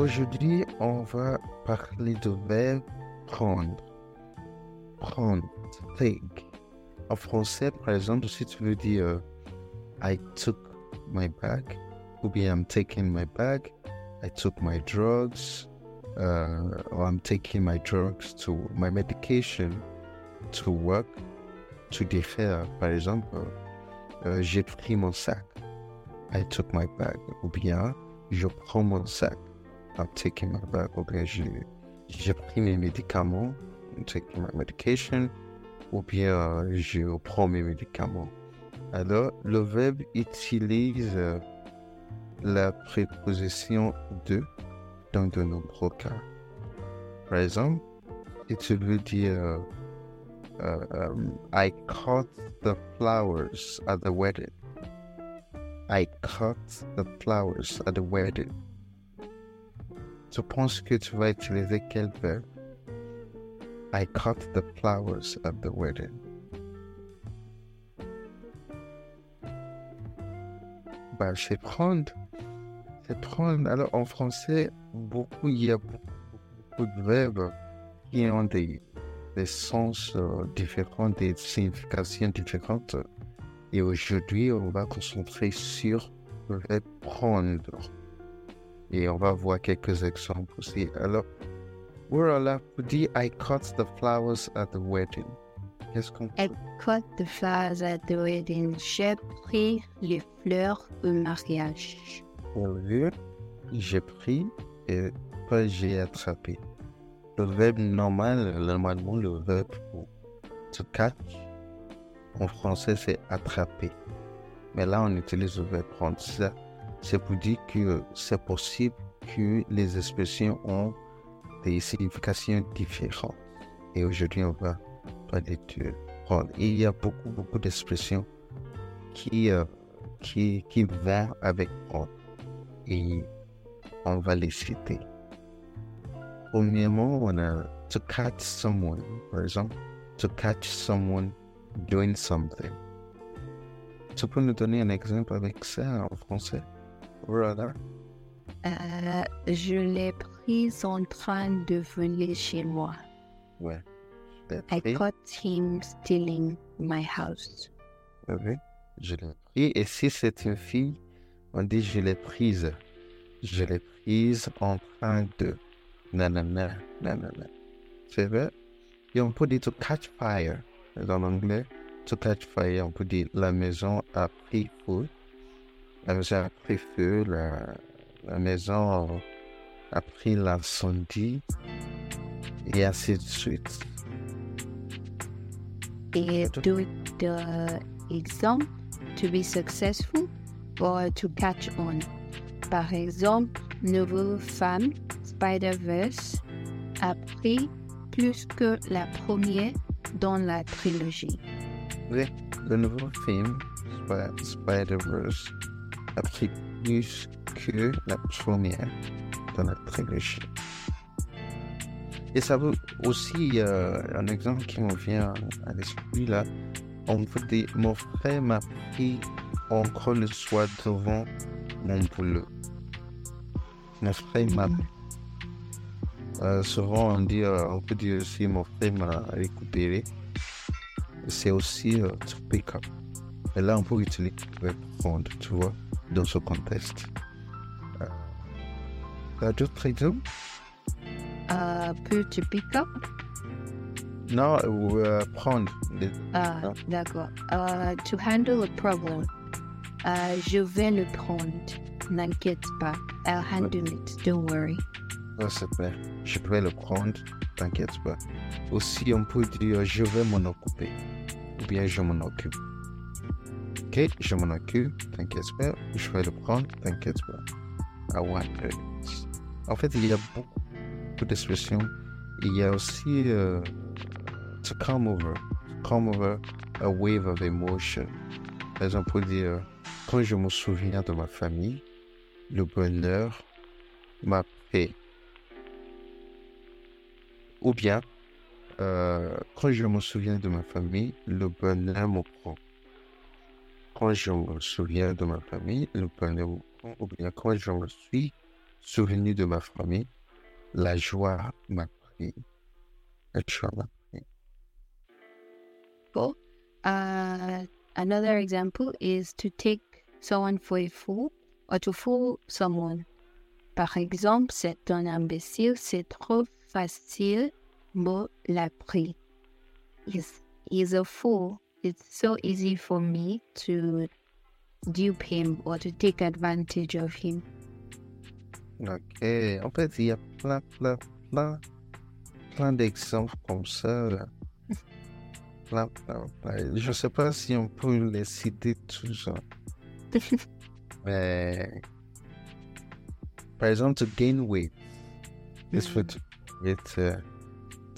aujourd'hui, on va parler de verbe prendre. Prendre, take. En français, par exemple, si tu veux dire euh, I took my bag, ou bien I'm taking my bag, I took my drugs, uh, or I'm taking my drugs to my medication to work, to dire, par exemple, euh, j'ai pris mon sac, I took my bag, ou bien je prends mon sac, I'm taking my ou bien j'ai pris mes médicaments, I'm taking my medication, ou bien euh, je prends mes médicaments. Alors, le verbe utilise euh, la préposition de dans de nombreux cas. Par exemple, si tu veux dire euh, um, I cut the flowers at the wedding. I cut the flowers at the wedding. Tu penses que tu vas utiliser quel verbe? I cut the flowers at the wedding. Bah, c'est prendre. C'est prendre. Alors, en français, beaucoup, il y a beaucoup, de verbes qui ont des, des sens euh, différents, des significations différentes. Et aujourd'hui, on va concentrer sur le verbe prendre. Et on va voir quelques exemples aussi. Alors, pour dire I cut the flowers at the wedding. Qu'est-ce qu'on I cut the flowers at the wedding. J'ai pris les fleurs au mariage. Au j'ai pris et pas j'ai attrapé. Le verbe normal, normalement, le verbe pour to catch, en français, c'est attraper. Mais là, on utilise le verbe prendre. Ça, c'est pour dire que c'est possible que les expressions ont des significations différentes. Et aujourd'hui, on va parler de prendre. Il y a beaucoup, beaucoup d'expressions qui, euh, qui, qui vont avec prendre. Et on va les citer. Premièrement, on a to catch someone, par exemple, to catch someone doing something. Tu peux nous donner un exemple avec ça en français? Euh, je l'ai pris en train de venir chez moi. Ouais. I caught him stealing my house. Oui, je l'ai pris. Et si c'est une fille, on dit je l'ai prise. Je l'ai prise en train de. Nanana, nanana. C'est vrai? Et on peut dire to catch fire. Dans l'anglais, to catch fire, on peut dire la maison a pris feu. La maison a pris feu, la, la maison a pris l'incendie et ainsi de suite. Et do the example to be successful or to catch on. Par exemple, Nouvelle Femme, Spider-Verse, a pris plus que la première dans la trilogie. Oui, le nouveau film Spider-Verse a pris plus que la première dans la trilogie. Et ça veut aussi, euh, un exemple qui me vient à l'esprit là, on peut dire, mon frère m'a pris encore le soir devant mon boulot. Mon frère m'a euh, souvent on dit, euh, on peut dire aussi mon frère m'a récupéré. C'est aussi euh, to pick up. Et là, on peut utiliser prendre, tu vois, dans ce contexte. Uh, d'autres exemples Uh, peut to pick up? Non, euh, prendre. Ah, d'accord. Uh, to handle a problem. Uh, je vais le prendre. N'inquiète pas. I'll handle it. Don't worry. C'est bien. Je vais le prendre, t'inquiète pas. Aussi, on peut dire je vais m'en occuper. Ou bien je m'en occupe. Ok, je m'en occupe, t'inquiète pas. Je vais le prendre, t'inquiète pas. Want it. En fait, il y a beaucoup d'expressions. Il y a aussi euh, to come over. To come over a wave of emotion. Par exemple, peut dire quand je me souviens de ma famille, le bonheur m'a pris. Ou bien, euh, quand je me souviens de ma famille, le bonheur me prend. Quand je me souviens de ma famille, le bonheur. Ou bien, quand je me suis souvenu de ma famille. La joie m'a pris. La joie m'a pris. Cool. Uh, another example is to take someone for a fool or to fool someone. Par exemple, c'est un imbécile, c'est trop facile, me l'a pris. He's, he's a fool. It's so easy for me to dupe him or to take advantage of him. Ok. En fait, il y a plein, plein, plein, plein d'exemples comme ça. Là. plein, plein, plein. Je ne sais pas si on peut les citer tous. hein. Mais, par exemple, to gain weight. This for to, it, uh,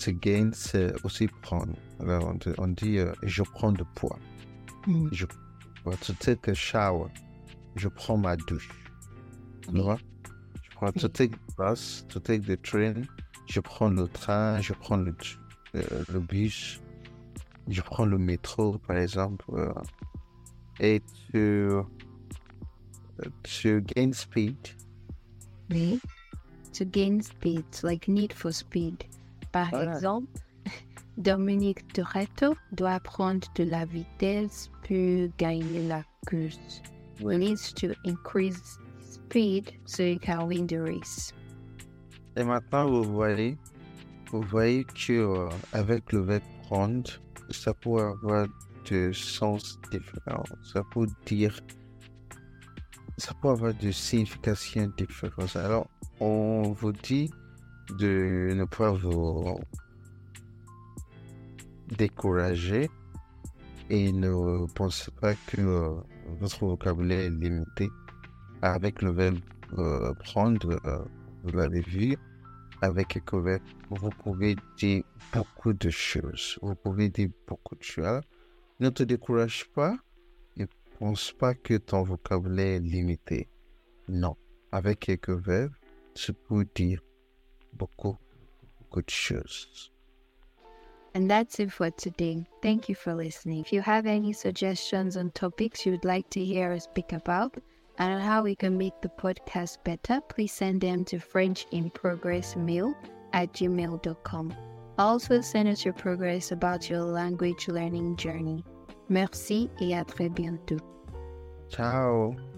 to gain, c'est aussi prendre. Alors, on, dit- euh, je prends du poids. Mm. Je, to take a shower. Je prends ma douche. Tu vois? Je prends, to take the bus, to take the train. Je prends le train, je prends le, euh, le bus. Je prends le métro, par exemple. euh, et to, to gain speed. Oui. To gain speed, like need for speed. Par Voilà. exemple, Dominique Toretto doit prendre de la vitesse pour gagner la course. He needs to increase speed so he can win the race. Et maintenant, vous voyez, vous voyez que euh, avec le verbe prendre, ça peut avoir des sens différents. Ça peut dire, ça peut avoir des significations différentes. Alors, on vous dit de ne pas vous décourager et ne pensez pas que euh, votre vocabulaire est limité. Avec le verbe euh, prendre, euh, vous l'avez vu, avec Ecovet, vous pouvez dire beaucoup de choses. Vous pouvez dire beaucoup de choses. Ne te décourage pas et pense pas que ton vocabulaire est limité. Non. Avec Ecovet, tu peux dire beaucoup, beaucoup de choses. And that's it for today. Thank you for listening. If you have any suggestions on topics you'd like to hear us speak about and on how we can make the podcast better, please send them to French in Progress Mail at gmail.com. Also, send us your progress about your language learning journey. Merci et à très bientôt. Ciao.